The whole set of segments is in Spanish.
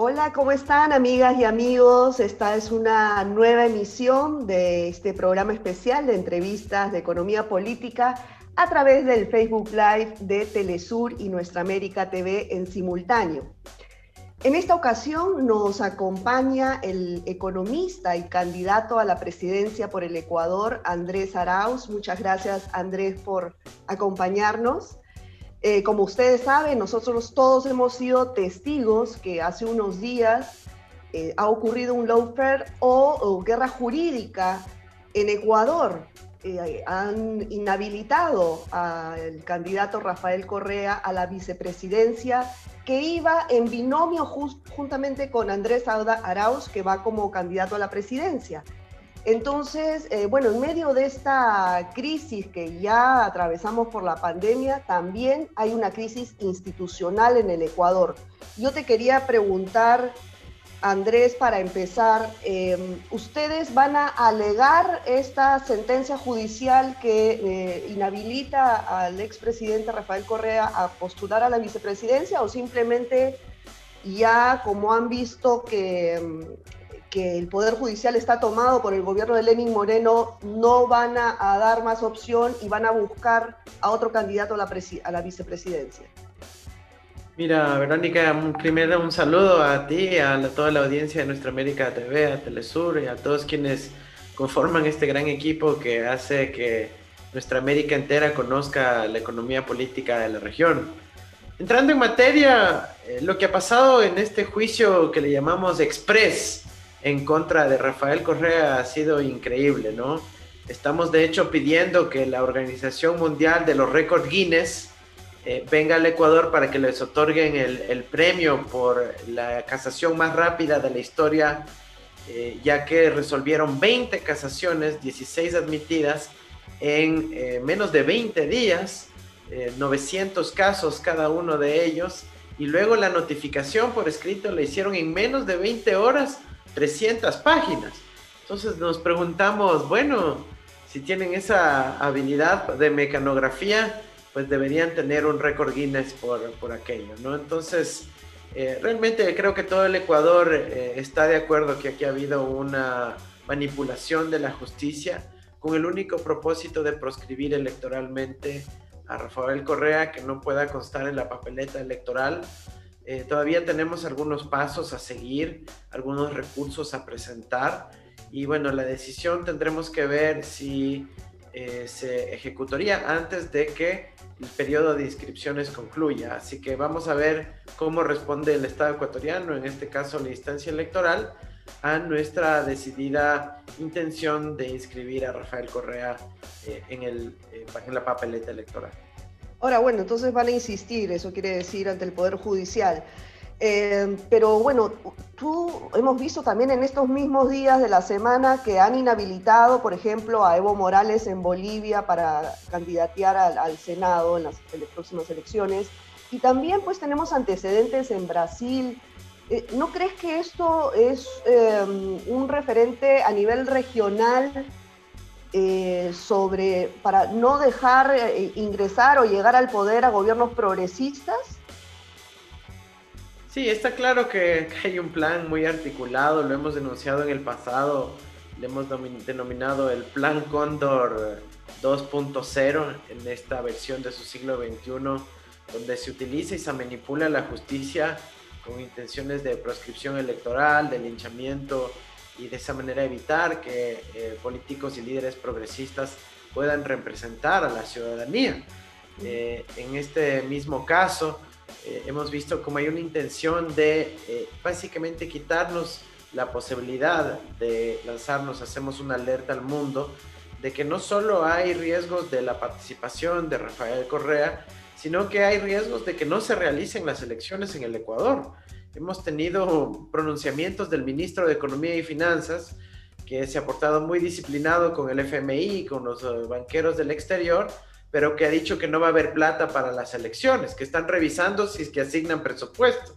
Hola, ¿cómo están amigas y amigos? Esta es una nueva emisión de este programa especial de entrevistas de economía política a través del Facebook Live de Telesur y Nuestra América TV en simultáneo. En esta ocasión nos acompaña el economista y candidato a la presidencia por el Ecuador, Andrés Arauz. Muchas gracias, Andrés, por acompañarnos. Eh, como ustedes saben, nosotros todos hemos sido testigos que hace unos días eh, ha ocurrido un lawfare o, o, guerra jurídica en Ecuador. Eh, han inhabilitado al candidato Rafael Correa a la vicepresidencia que iba en binomio juntamente con Andrés Arauz, que va como candidato a la presidencia. Entonces, eh, bueno, en medio de esta crisis que ya atravesamos por la pandemia, también hay una crisis institucional en el Ecuador. Yo te quería preguntar, Andrés, para empezar, em, ¿ustedes van a alegar esta sentencia judicial que eh, inhabilita al expresidente Rafael Correa a postular a la vicepresidencia o simplemente ya como han visto que em, que el Poder Judicial está tomado por el gobierno de Lenin Moreno, no van a, dar más opción y van a buscar a otro candidato a la, a la vicepresidencia. Mira, Verónica, primero un saludo a ti, a toda la audiencia de Nuestra América TV, a Telesur y a todos quienes conforman este gran equipo que hace que nuestra América entera conozca la economía política de la región. Entrando en materia, eh, lo que ha pasado en este juicio que le llamamos Express, en contra de Rafael Correa ha sido increíble, ¿no? Estamos de hecho pidiendo que la Organización Mundial de los Récords Guinness eh, venga al Ecuador para que les otorguen el, premio por la casación más rápida de la historia, eh, ya que resolvieron 20 casaciones, 16 admitidas en eh, menos de 20 días, 900 casos cada uno de ellos, y luego la notificación por escrito la hicieron en menos de 20 horas 300 páginas. Entonces nos preguntamos, bueno, si tienen esa habilidad de mecanografía, pues deberían tener un récord Guinness por, por aquello, ¿no? Entonces, eh, realmente creo que todo el Ecuador eh, está de acuerdo que aquí ha habido una manipulación de la justicia con el único propósito de proscribir electoralmente a Rafael Correa, que no pueda constar en la papeleta electoral eh, todavía tenemos algunos pasos a seguir, algunos recursos a presentar y bueno, la decisión tendremos que ver si eh, se ejecutaría antes de que el periodo de inscripciones concluya. Así que vamos a ver cómo responde el Estado ecuatoriano, en este caso la instancia electoral, a nuestra decidida intención de inscribir a Rafael Correa eh, en, la papeleta electoral. Ahora, bueno, entonces van a insistir, eso quiere decir, ante el Poder Judicial. Eh, pero bueno, tú hemos visto también en estos mismos días de la semana que han inhabilitado, por ejemplo, a Evo Morales en Bolivia para candidatear al, Senado en las, próximas elecciones. Y también pues tenemos antecedentes en Brasil. Eh, ¿No crees que esto es eh, un referente a nivel regional eh, sobre para no dejar eh, ingresar o llegar al poder a gobiernos progresistas? Sí, está claro que, hay un plan muy articulado, lo hemos denunciado en el pasado, le hemos denominado el Plan Cóndor 2.0 en esta versión de su siglo XXI, donde se utiliza y se manipula la justicia con intenciones de proscripción electoral, de linchamiento, y de esa manera evitar que eh, políticos y líderes progresistas puedan representar a la ciudadanía. Eh, en este mismo caso, eh, hemos visto como hay una intención de básicamente quitarnos la posibilidad de lanzarnos, hacemos una alerta al mundo de que no solo hay riesgos de la participación de Rafael Correa, sino que hay riesgos de que no se realicen las elecciones en el Ecuador hemos tenido pronunciamientos del ministro de Economía y Finanzas que se ha portado muy disciplinado con el FMI, con los eh, banqueros del exterior, pero que ha dicho que no va a haber plata para las elecciones, que están revisando si es que asignan presupuesto.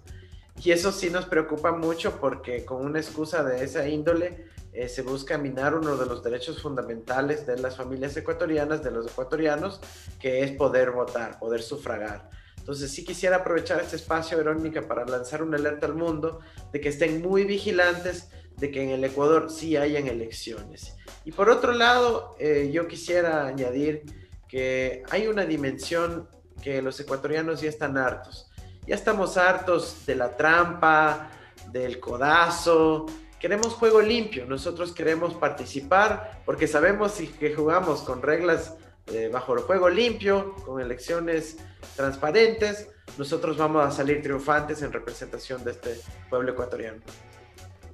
Y eso sí nos preocupa mucho porque con una excusa de esa índole eh, se busca minar uno de los derechos fundamentales de las familias ecuatorianas, de los ecuatorianos, que es poder votar, poder sufragar. Entonces sí quisiera aprovechar este espacio, Verónica, para lanzar una alerta al mundo de que estén muy vigilantes de que en el Ecuador sí hayan elecciones. Y por otro lado, eh, yo quisiera añadir que hay una dimensión que los ecuatorianos ya están hartos. Ya estamos hartos de la trampa, del codazo. Queremos juego limpio. Nosotros queremos participar porque sabemos que jugamos con reglas eh, bajo el juego limpio, con elecciones transparentes, nosotros vamos a salir triunfantes en representación de este pueblo ecuatoriano.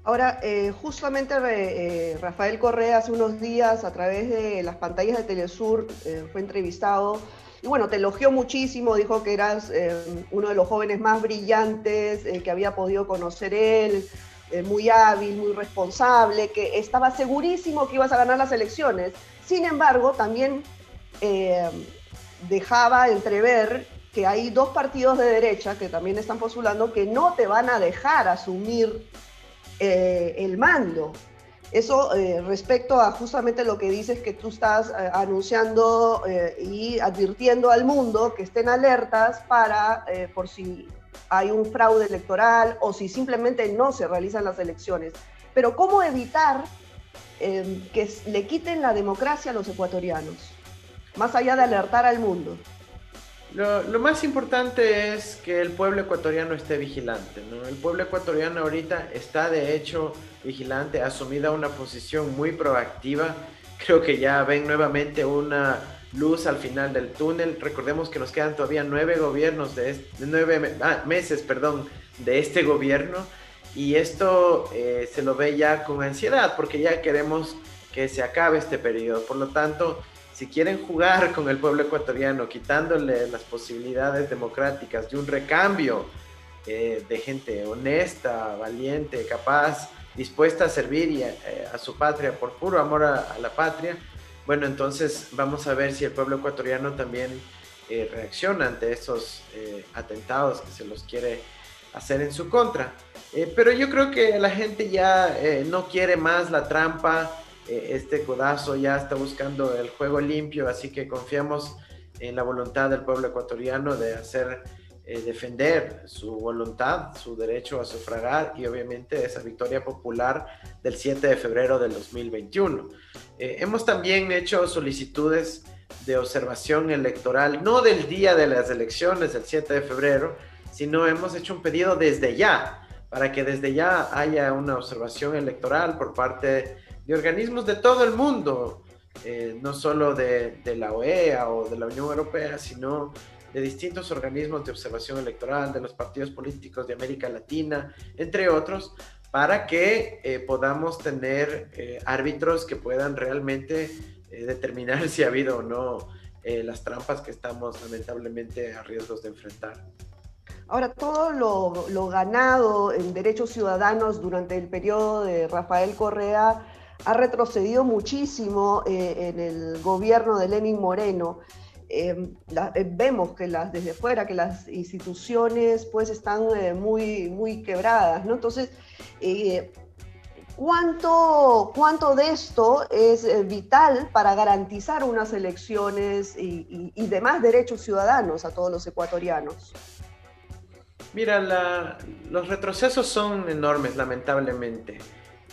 Ahora, eh, justamente eh, Rafael Correa hace unos días a través de las pantallas de Telesur fue entrevistado y bueno, te elogió muchísimo, dijo que eras uno de los jóvenes más brillantes que había podido conocer él, muy hábil, muy responsable, que estaba segurísimo que ibas a ganar las elecciones. Sin embargo, también eh, dejaba entrever que hay dos partidos de derecha que también están postulando que no te van a dejar asumir eh, el mando. Eso eh, respecto a justamente lo que dices que tú estás anunciando y advirtiendo al mundo que estén alertas para por si hay un fraude electoral o si simplemente no se realizan las elecciones. Pero ¿cómo evitar que le quiten la democracia a los ecuatorianos? Más allá de alertar al mundo? Lo, más importante es que el pueblo ecuatoriano esté vigilante. El pueblo ecuatoriano ahorita está de hecho vigilante, ha asumido una posición muy proactiva. Creo que ya ven nuevamente una luz al final del túnel. Recordemos que nos quedan todavía nueve gobiernos de, nueve ah, meses, perdón, de este gobierno y esto eh, se lo ve ya con ansiedad porque ya queremos que se acabe este periodo. Por lo tanto, si quieren jugar con el pueblo ecuatoriano, quitándole las posibilidades democráticas de un recambio eh, de gente honesta, valiente, capaz, dispuesta a servir eh, a, su patria por puro amor a, la patria, bueno, entonces vamos a ver si el pueblo ecuatoriano también eh, reacciona ante esos atentados que se los quiere hacer en su contra. pero yo creo que la gente ya no quiere más la trampa, eh, este codazo ya está buscando el juego limpio, así que confiamos en la voluntad del pueblo ecuatoriano de hacer eh, defender su voluntad, su derecho a sufragar y obviamente esa victoria popular del 7 de febrero del 2021. Eh, hemos también hecho solicitudes de observación electoral, no del día de las elecciones, del 7 de febrero, sino hemos hecho un pedido desde ya, para que desde ya haya una observación electoral por parte de organismos de todo el mundo, eh, no solo de, la OEA o de la Unión Europea, sino de distintos organismos de observación electoral, de los partidos políticos de América Latina, entre otros, para que eh, podamos tener eh, árbitros que puedan realmente determinar si ha habido o no las trampas que estamos lamentablemente a riesgos de enfrentar. Ahora, todo lo, lo, ganado en derechos ciudadanos durante el periodo de Rafael Correa ha retrocedido muchísimo eh, en el gobierno de Lenin Moreno. Eh, eh, vemos que las, desde fuera que las instituciones pues están muy, muy quebradas, ¿no? Entonces, ¿cuánto, ¿cuánto de esto es vital para garantizar unas elecciones y, demás derechos ciudadanos a todos los ecuatorianos? Mira, los retrocesos son enormes, lamentablemente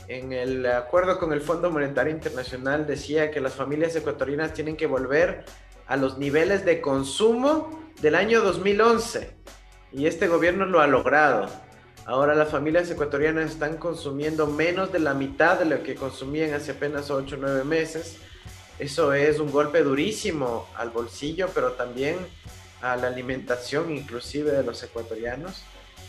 en el acuerdo con el Fondo Monetario Internacional decía que las familias ecuatorianas tienen que volver a los niveles de consumo del año 2011 y este gobierno lo ha logrado. Ahora las familias ecuatorianas están consumiendo menos de la mitad de lo que consumían hace apenas 8 o 9 meses. Eso es un golpe durísimo al bolsillo, pero también a la alimentación inclusive de los ecuatorianos.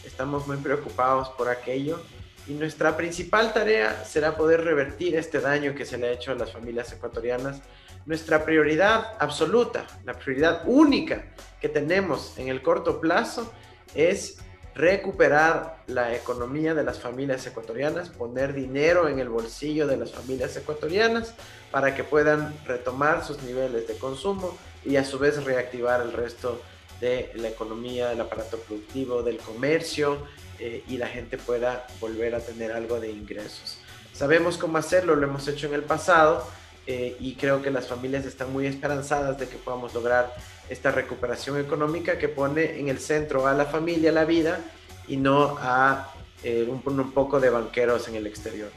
Estamos muy preocupados por aquello y nuestra principal tarea será poder revertir este daño que se le ha hecho a las familias ecuatorianas. Nuestra prioridad absoluta, la prioridad única que tenemos en el corto plazo es recuperar la economía de las familias ecuatorianas, poner dinero en el bolsillo de las familias ecuatorianas para que puedan retomar sus niveles de consumo y a su vez reactivar el resto de la economía, del aparato productivo, del comercio, eh, y la gente pueda volver a tener algo de ingresos. Sabemos cómo hacerlo, lo hemos hecho en el pasado, eh, y creo que las familias están muy esperanzadas de que podamos lograr esta recuperación económica que pone en el centro a la familia, la vida y no a eh, un, poco de banqueros en el exterior.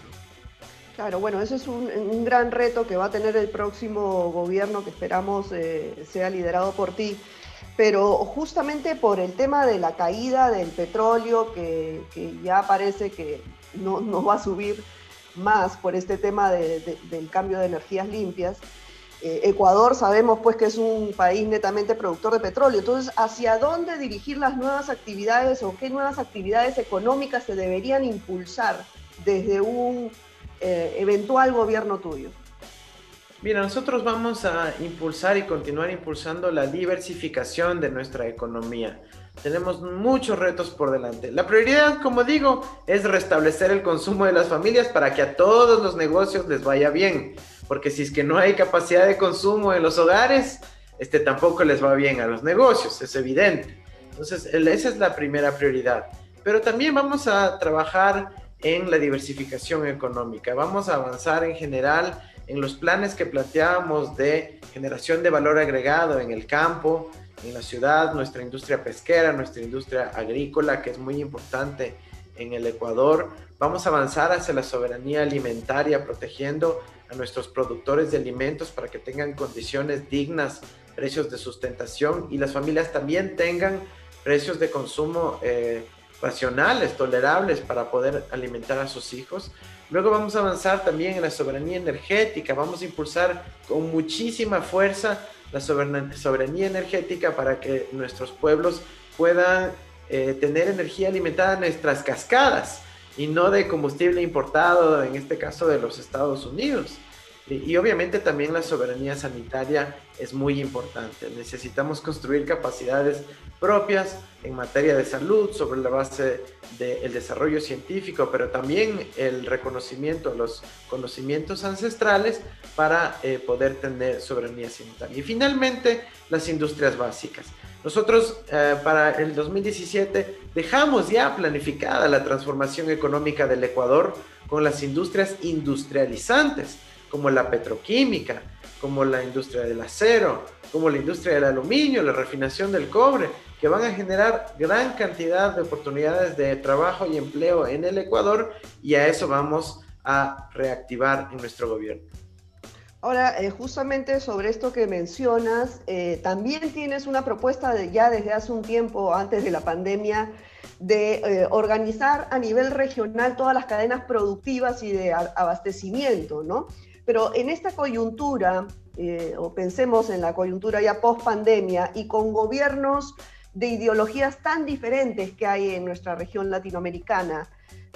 Claro, bueno, ese es un, gran reto que va a tener el próximo gobierno que esperamos eh, sea liderado por ti. Pero justamente por el tema de la caída del petróleo, que, ya parece que no, no, va a subir más por este tema del cambio de energías limpias, eh, Ecuador sabemos pues que es un país netamente productor de petróleo. Entonces, ¿hacia dónde dirigir las nuevas actividades o qué nuevas actividades económicas se deberían impulsar desde un eh, eventual gobierno tuyo? Mira, nosotros vamos a impulsar y continuar impulsando la diversificación de nuestra economía. Tenemos muchos retos por delante. La prioridad, como digo, es restablecer el consumo de las familias para que a todos los negocios les vaya bien. Porque si es que no hay capacidad de consumo en los hogares, este tampoco les va bien a los negocios, es evidente. Entonces, esa es la primera prioridad. Pero también vamos a trabajar en la diversificación económica. Vamos a avanzar en general en los planes que planteábamos de generación de valor agregado en el campo, en la ciudad, nuestra industria pesquera, nuestra industria agrícola, que es muy importante en el Ecuador. Vamos a avanzar hacia la soberanía alimentaria, protegiendo a nuestros productores de alimentos para que tengan condiciones dignas, precios de sustentación y las familias también tengan precios de consumo eh, racionales, tolerables para poder alimentar a sus hijos. Luego vamos a avanzar también en la soberanía energética, vamos a impulsar con muchísima fuerza la soberanía energética para que nuestros pueblos puedan eh, tener energía alimentada en nuestras cascadas y no de combustible importado, en este caso de los Estados Unidos. Y, obviamente también la soberanía sanitaria es muy importante. Necesitamos construir capacidades propias en materia de salud sobre la base del desarrollo científico, pero también el reconocimiento de los conocimientos ancestrales para eh, poder tener soberanía sanitaria. Y finalmente, las industrias básicas. Nosotros eh, para el 2017 dejamos ya planificada la transformación económica del Ecuador con las industrias industrializantes como la petroquímica, como la industria del acero, como la industria del aluminio, la refinación del cobre, que van a generar gran cantidad de oportunidades de trabajo y empleo en el Ecuador y a eso vamos a reactivar en nuestro gobierno. Ahora, eh, justamente sobre esto que mencionas, eh, también tienes una propuesta de, ya desde hace un tiempo, antes de la pandemia, de eh, organizar a nivel regional todas las cadenas productivas y de abastecimiento, ¿no? Pero en esta coyuntura, eh, o pensemos en la coyuntura ya post pandemia y con gobiernos de ideologías tan diferentes que hay en nuestra región latinoamericana,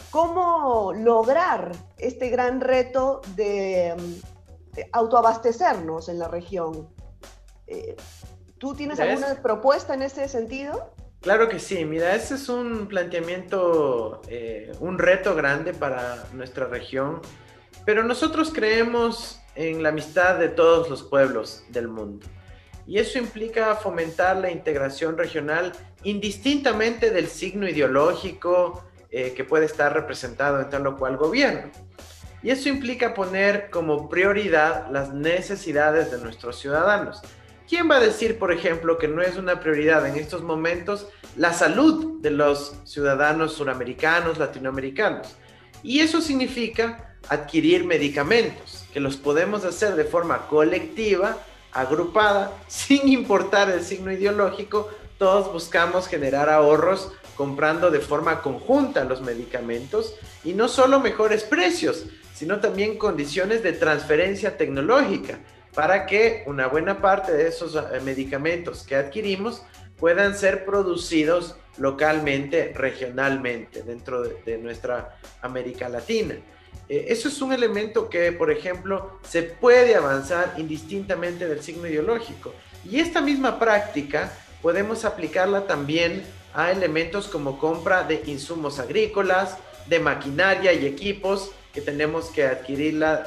¿cómo lograr este gran reto de, autoabastecernos en la región? Eh, ¿Tú tienes alguna propuesta en ese sentido? Claro que sí, mira, ese es un planteamiento, eh, un reto grande para nuestra región pero nosotros creemos en la amistad de todos los pueblos del mundo. Y eso implica fomentar la integración regional indistintamente del signo ideológico eh, que puede estar representado en tal o cual gobierno. Y eso implica poner como prioridad las necesidades de nuestros ciudadanos. ¿Quién va a decir, por ejemplo, que no es una prioridad en estos momentos la salud de los ciudadanos suramericanos, latinoamericanos? Y eso significa adquirir medicamentos, que los podemos hacer de forma colectiva, agrupada, sin importar el signo ideológico, todos buscamos generar ahorros comprando de forma conjunta los medicamentos y no solo mejores precios, sino también condiciones de transferencia tecnológica para que una buena parte de esos eh, medicamentos que adquirimos puedan ser producidos localmente, regionalmente, dentro de, nuestra América Latina. Eh, eso es un elemento que, por ejemplo, se puede avanzar indistintamente del signo ideológico. Y esta misma práctica podemos aplicarla también a elementos como compra de insumos agrícolas, de maquinaria y equipos que tenemos que adquirirla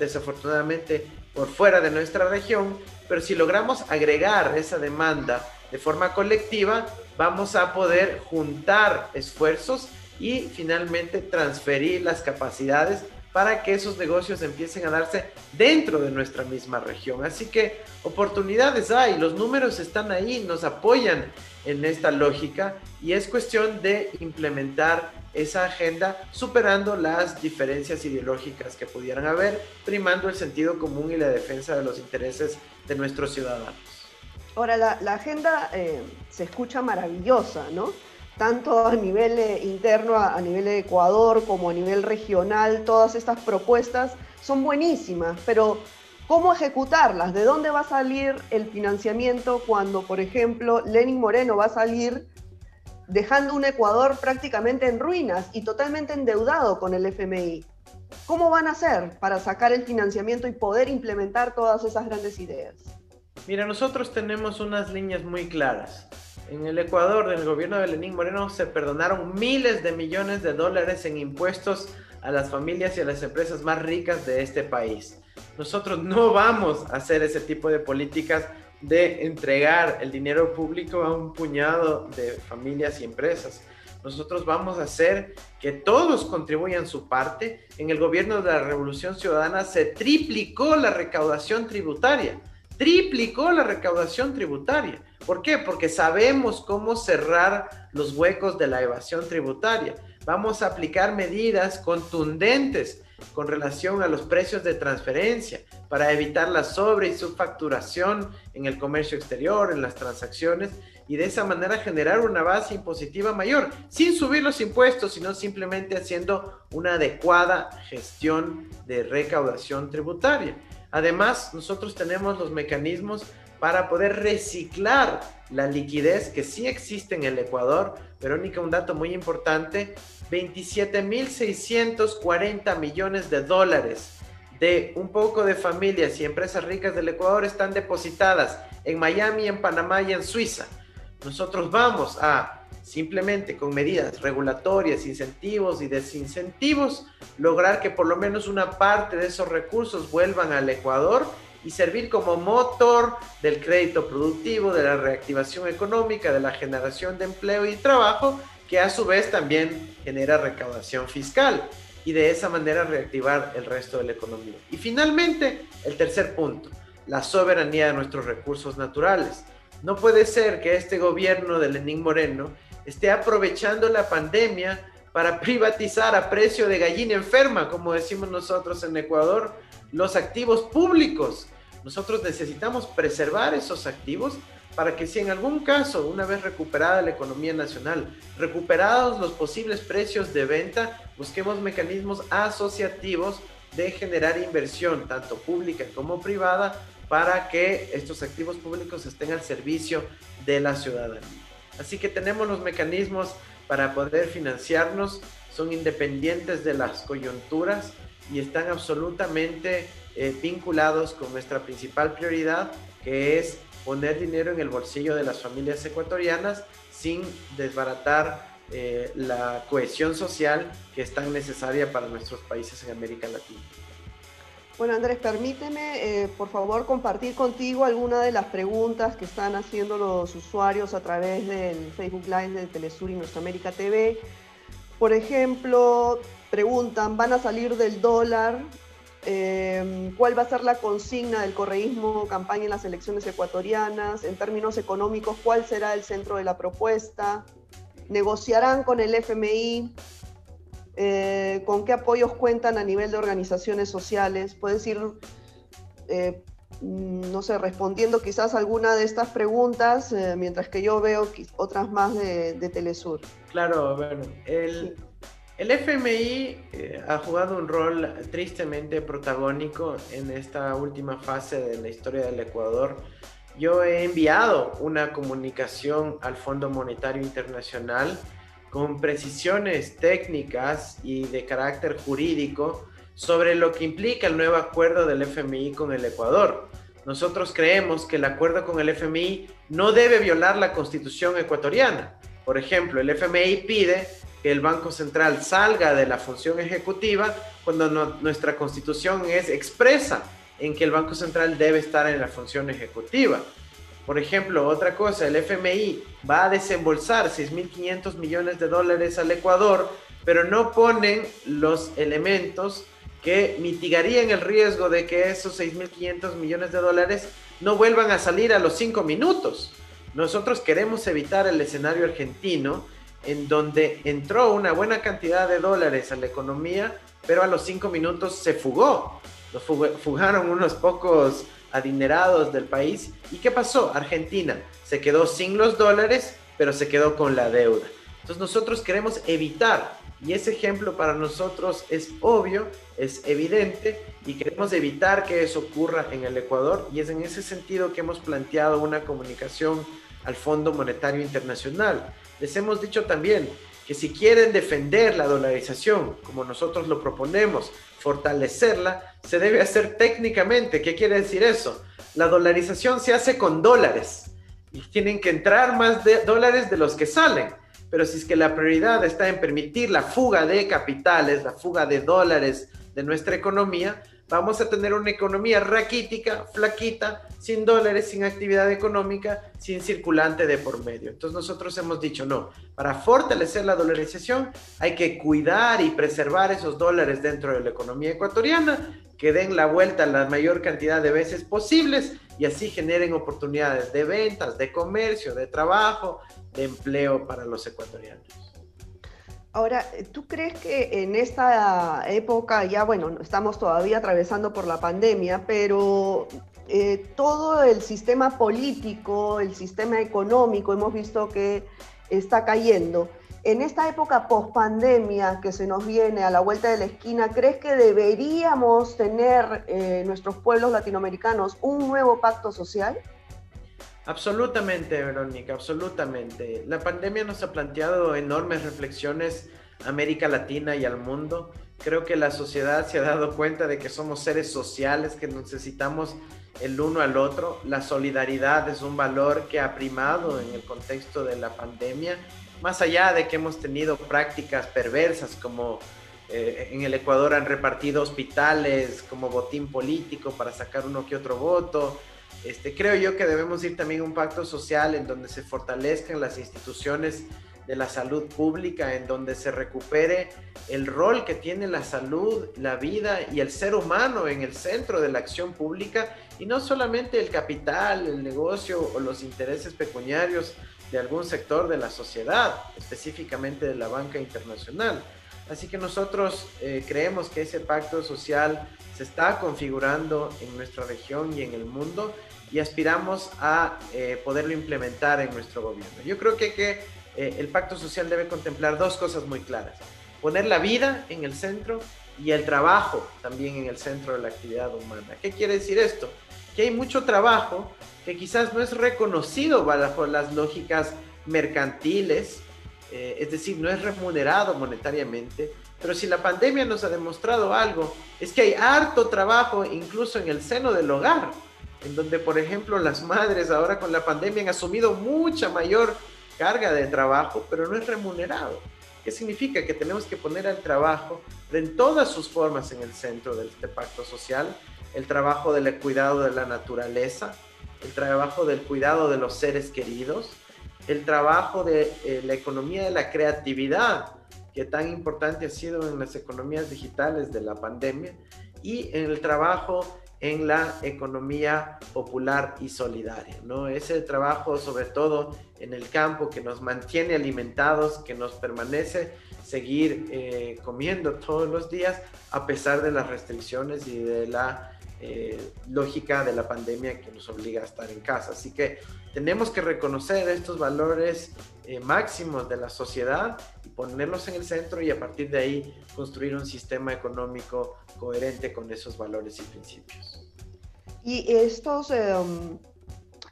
desafortunadamente por fuera de nuestra región, pero si logramos agregar esa demanda de forma colectiva, vamos a poder juntar esfuerzos y finalmente transferir las capacidades para que esos negocios empiecen a darse dentro de nuestra misma región. Así que oportunidades hay, los números están ahí, nos apoyan en esta lógica y es cuestión de implementar esa agenda superando las diferencias ideológicas que pudieran haber, primando el sentido común y la defensa de los intereses de nuestros ciudadanos. Ahora, la, agenda eh, se escucha maravillosa, ¿no? Tanto a nivel eh, interno, a, a nivel de Ecuador, como a nivel regional, todas estas propuestas son buenísimas, pero ¿Cómo ejecutarlas? ¿De dónde va a salir el financiamiento cuando, por ejemplo, Lenin Moreno va a salir dejando un Ecuador prácticamente en ruinas y totalmente endeudado con el FMI? ¿Cómo van a hacer para sacar el financiamiento y poder implementar todas esas grandes ideas? Mira, nosotros tenemos unas líneas muy claras. En el Ecuador, del gobierno de Lenín Moreno, se perdonaron miles de millones de dólares en impuestos a las familias y a las empresas más ricas de este país. Nosotros no vamos a hacer ese tipo de políticas de entregar el dinero público a un puñado de familias y empresas. Nosotros vamos a hacer que todos contribuyan su parte. En el gobierno de la Revolución Ciudadana se triplicó la recaudación tributaria. Triplicó la recaudación tributaria. ¿Por qué? Porque sabemos cómo cerrar los huecos de la evasión tributaria. Vamos a aplicar medidas contundentes con relación a los precios de transferencia para evitar la sobre y subfacturación en el comercio exterior, en las transacciones y de esa manera generar una base impositiva mayor, sin subir los impuestos, sino simplemente haciendo una adecuada gestión de recaudación tributaria. Además, nosotros tenemos los mecanismos para poder reciclar la liquidez que sí existe en el Ecuador. Verónica, un dato muy importante, 27.640 millones de dólares de un poco de familias y empresas ricas del Ecuador están depositadas en Miami, en Panamá y en Suiza. Nosotros vamos a simplemente con medidas regulatorias, incentivos y desincentivos, lograr que por lo menos una parte de esos recursos vuelvan al Ecuador y servir como motor del crédito productivo, de la reactivación económica, de la generación de empleo y trabajo que a su vez también genera recaudación fiscal y de esa manera reactivar el resto de la economía. Y finalmente, el tercer punto, la soberanía de nuestros recursos naturales. No puede ser que este gobierno de Lenín Moreno esté aprovechando la pandemia para privatizar a precio de gallina enferma, como decimos nosotros en Ecuador, los activos públicos. Nosotros necesitamos preservar esos activos para que si en algún caso, una vez recuperada la economía nacional, recuperados los posibles precios de venta, busquemos mecanismos asociativos de generar inversión, tanto pública como privada, para que estos activos públicos estén al servicio de la ciudadanía. Así que tenemos los mecanismos para poder financiarnos, son independientes de las coyunturas y están absolutamente eh, vinculados con nuestra principal prioridad, que es poner dinero en el bolsillo de las familias ecuatorianas sin desbaratar eh, la cohesión social que es tan necesaria para nuestros países en América Latina. Bueno, Andrés, permíteme, eh, por favor, compartir contigo algunas de las preguntas que están haciendo los usuarios a través del Facebook Live de Telesur y Nuestra América TV. Por ejemplo, preguntan, ¿van a salir del dólar? Em, cuál va a ser la consigna del correísmo campaña en las elecciones ecuatorianas, en términos económicos, cuál será el centro de la propuesta, negociarán con el FMI, eh, con qué apoyos cuentan a nivel de organizaciones sociales, puedes ir, eh, no sé, respondiendo quizás alguna de estas preguntas, eh, mientras que yo veo otras más de, Telesur. Claro, bueno, el... El FMI eh, ha jugado un rol tristemente protagónico en esta última fase de la historia del Ecuador. Yo he enviado una comunicación al Fondo Monetario Internacional con precisiones técnicas y de carácter jurídico sobre lo que implica el nuevo acuerdo del FMI con el Ecuador. Nosotros creemos que el acuerdo con el FMI no debe violar la constitución ecuatoriana. Por ejemplo, el FMI pide que el Banco Central salga de la función ejecutiva cuando nuestra constitución es expresa en que el Banco Central debe estar en la función ejecutiva. Por ejemplo, otra cosa, el FMI va a desembolsar 6.500 millones de dólares al Ecuador, pero no ponen los elementos que mitigarían el riesgo de que esos 6.500 millones de dólares no vuelvan a salir a los cinco minutos. Nosotros queremos evitar el escenario argentino en donde entró una buena cantidad de dólares a la economía, pero a los cinco minutos se fugó. Los fugaron unos pocos adinerados del país. ¿Y qué pasó? Argentina se quedó sin los dólares, pero se quedó con la deuda. Entonces nosotros queremos evitar, y ese ejemplo para nosotros es obvio, es evidente, y queremos evitar que eso ocurra en el Ecuador, y es en ese sentido que hemos planteado una comunicación al Fondo Monetario Internacional. Les hemos dicho también que si quieren defender la dolarización, como nosotros lo proponemos, fortalecerla, se debe hacer técnicamente. ¿Qué quiere decir eso? La dolarización se hace con dólares y tienen que entrar más de dólares de los que salen. Pero si es que la prioridad está en permitir la fuga de capitales, la fuga de dólares de nuestra economía, vamos a tener una economía raquítica, flaquita, sin dólares, sin actividad económica, sin circulante de por medio. Entonces nosotros hemos dicho, no, para fortalecer la dolarización hay que cuidar y preservar esos dólares dentro de la economía ecuatoriana, que den la vuelta la mayor cantidad de veces posibles y así generen oportunidades de ventas, de comercio, de trabajo, de empleo para los ecuatorianos. Ahora, ¿tú crees que en esta época, ya bueno, estamos todavía atravesando por la pandemia, pero eh, todo el sistema político, el sistema económico, hemos visto que está cayendo. En esta época post-pandemia que se nos viene a la vuelta de la esquina, ¿crees que deberíamos tener eh, nuestros pueblos latinoamericanos un nuevo pacto social? Absolutamente, Verónica, absolutamente. La pandemia nos ha planteado enormes reflexiones a América Latina y al mundo. Creo que la sociedad se ha dado cuenta de que somos seres sociales, que necesitamos el uno al otro. La solidaridad es un valor que ha primado en el contexto de la pandemia, más allá de que hemos tenido prácticas perversas como eh, en el Ecuador han repartido hospitales como botín político para sacar uno que otro voto este, creo yo que debemos ir también a un pacto social en donde se fortalezcan las instituciones de la salud pública, en donde se recupere el rol que tiene la salud, la vida y el ser humano en el centro de la acción pública y no solamente el capital, el negocio o los intereses pecuniarios de algún sector de la sociedad, específicamente de la banca internacional. Así que nosotros eh, creemos que ese pacto social se está configurando en nuestra región y en el mundo y aspiramos a eh, poderlo implementar en nuestro gobierno. Yo creo que, eh, el pacto social debe contemplar dos cosas muy claras. Poner la vida en el centro y el trabajo también en el centro de la actividad humana. ¿Qué quiere decir esto? Que hay mucho trabajo que quizás no es reconocido bajo las lógicas mercantiles, eh, es decir, no es remunerado monetariamente, pero si la pandemia nos ha demostrado algo, es que hay harto trabajo incluso en el seno del hogar en donde, por ejemplo, las madres ahora con la pandemia han asumido mucha mayor carga de trabajo, pero no es remunerado. ¿Qué significa? Que tenemos que poner al trabajo en todas sus formas en el centro de este pacto social, el trabajo del cuidado de la naturaleza, el trabajo del cuidado de los seres queridos, el trabajo de eh, la economía de la creatividad, que tan importante ha sido en las economías digitales de la pandemia, y en el trabajo en la economía popular y solidaria, ¿no? Ese trabajo sobre todo en el campo que nos mantiene alimentados, que nos permanece seguir eh, comiendo todos los días a pesar de las restricciones y de la eh, lógica de la pandemia que nos obliga a estar en casa. Así que tenemos que reconocer estos valores eh, máximos de la sociedad y ponerlos en el centro y a partir de ahí construir un sistema económico coherente con esos valores y principios. Y estos, em,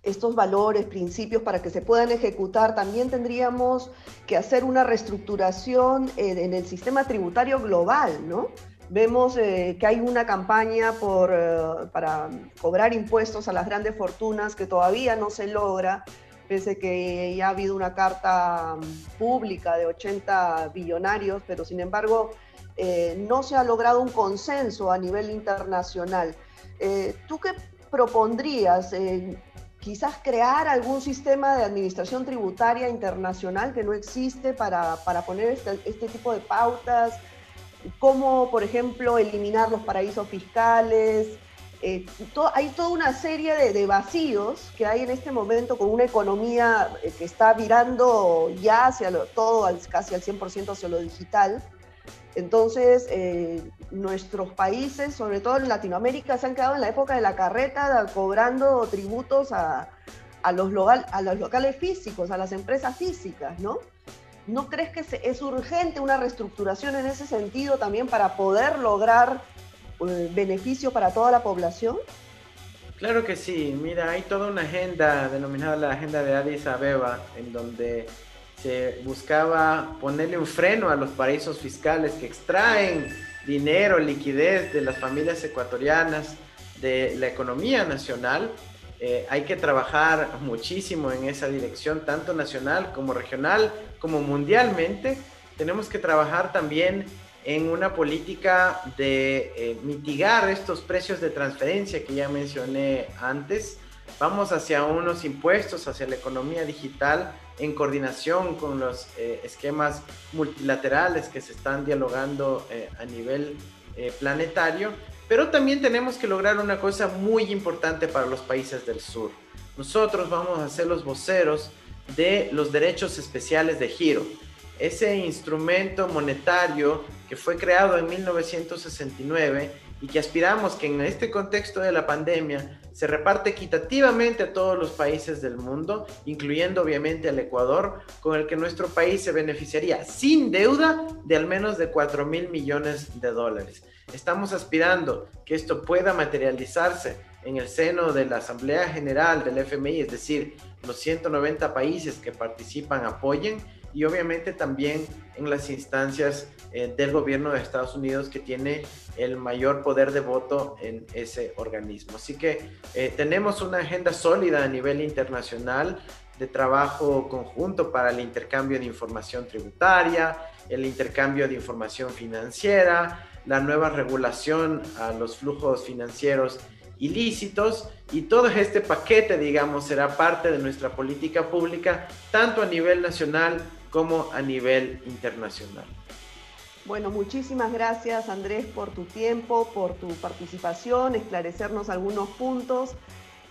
estos valores, principios, para que se puedan ejecutar, también tendríamos que hacer una reestructuración en el sistema tributario global, ¿no? Vemos eh, que hay una campaña por, eh, para cobrar impuestos a las grandes fortunas que todavía no se logra, pese que ya ha habido una carta mm, pública de 80 billonarios, pero sin embargo eh, no se ha logrado un consenso a nivel internacional. ¿Tú qué propondrías? quizás crear algún sistema de administración tributaria internacional que no existe para, para poner este, este tipo de pautas, cómo, por ejemplo, eliminar los paraísos fiscales. Eh, hay toda una serie de, vacíos que hay en este momento con una economía eh, que está virando ya hacia todo, casi al 100% hacia lo digital. Entonces, eh, nuestros países, sobre todo en Latinoamérica, se han quedado en la época de la carreta cobrando tributos a, los, a los locales físicos, a las empresas físicas, ¿no? ¿No crees que es urgente una reestructuración en ese sentido también para poder lograr eh, beneficio para toda la población? Claro que sí. Mira, hay toda una agenda denominada la agenda de Addis Abeba, en donde se buscaba ponerle un freno a los paraísos fiscales que extraen dinero, liquidez de las familias ecuatorianas, de la economía nacional eh, hay que trabajar muchísimo en esa dirección, tanto nacional como regional, como mundialmente. Tenemos que trabajar también en una política de eh, mitigar estos precios de transferencia que ya mencioné antes. Vamos hacia unos impuestos, hacia la economía digital, en coordinación con los eh, esquemas multilaterales que se están dialogando a nivel planetario pero también tenemos que lograr una cosa muy importante para los países del sur. Nosotros vamos a ser los voceros de los derechos especiales de giro. Ese instrumento monetario que fue creado en 1969 y que aspiramos que en este contexto de la pandemia se reparte equitativamente a todos los países del mundo, incluyendo obviamente al Ecuador, con el que nuestro país se beneficiaría sin deuda de al menos de 4 mil millones de dólares. Estamos aspirando que esto pueda materializarse en el seno de la Asamblea General del FMI, es decir, los 190 países que participan apoyen y obviamente también en las instancias eh, del gobierno de Estados Unidos que tiene el mayor poder de voto en ese organismo. Así que eh, tenemos una agenda sólida a nivel internacional de trabajo conjunto para el intercambio de información tributaria, el intercambio de información financiera, la nueva regulación a los flujos financieros ilícitos y todo este paquete, digamos, será parte de nuestra política pública, tanto a nivel nacional como a nivel internacional. Bueno, muchísimas gracias Andrés por tu tiempo, por tu participación, esclarecernos algunos puntos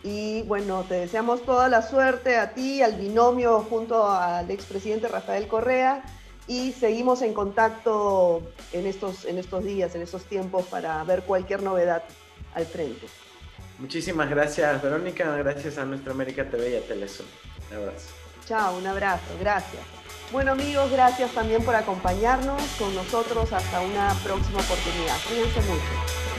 y bueno, te deseamos toda la suerte a ti, al binomio junto al expresidente Rafael Correa y seguimos en contacto en estos, en estos días, en estos tiempos para ver cualquier novedad al frente. Muchísimas gracias Verónica, gracias a Nuestra América TV y a Telesur. Un abrazo. Chao, un abrazo, gracias. Bueno amigos, gracias también por acompañarnos con nosotros hasta una próxima oportunidad. Cuídense mucho.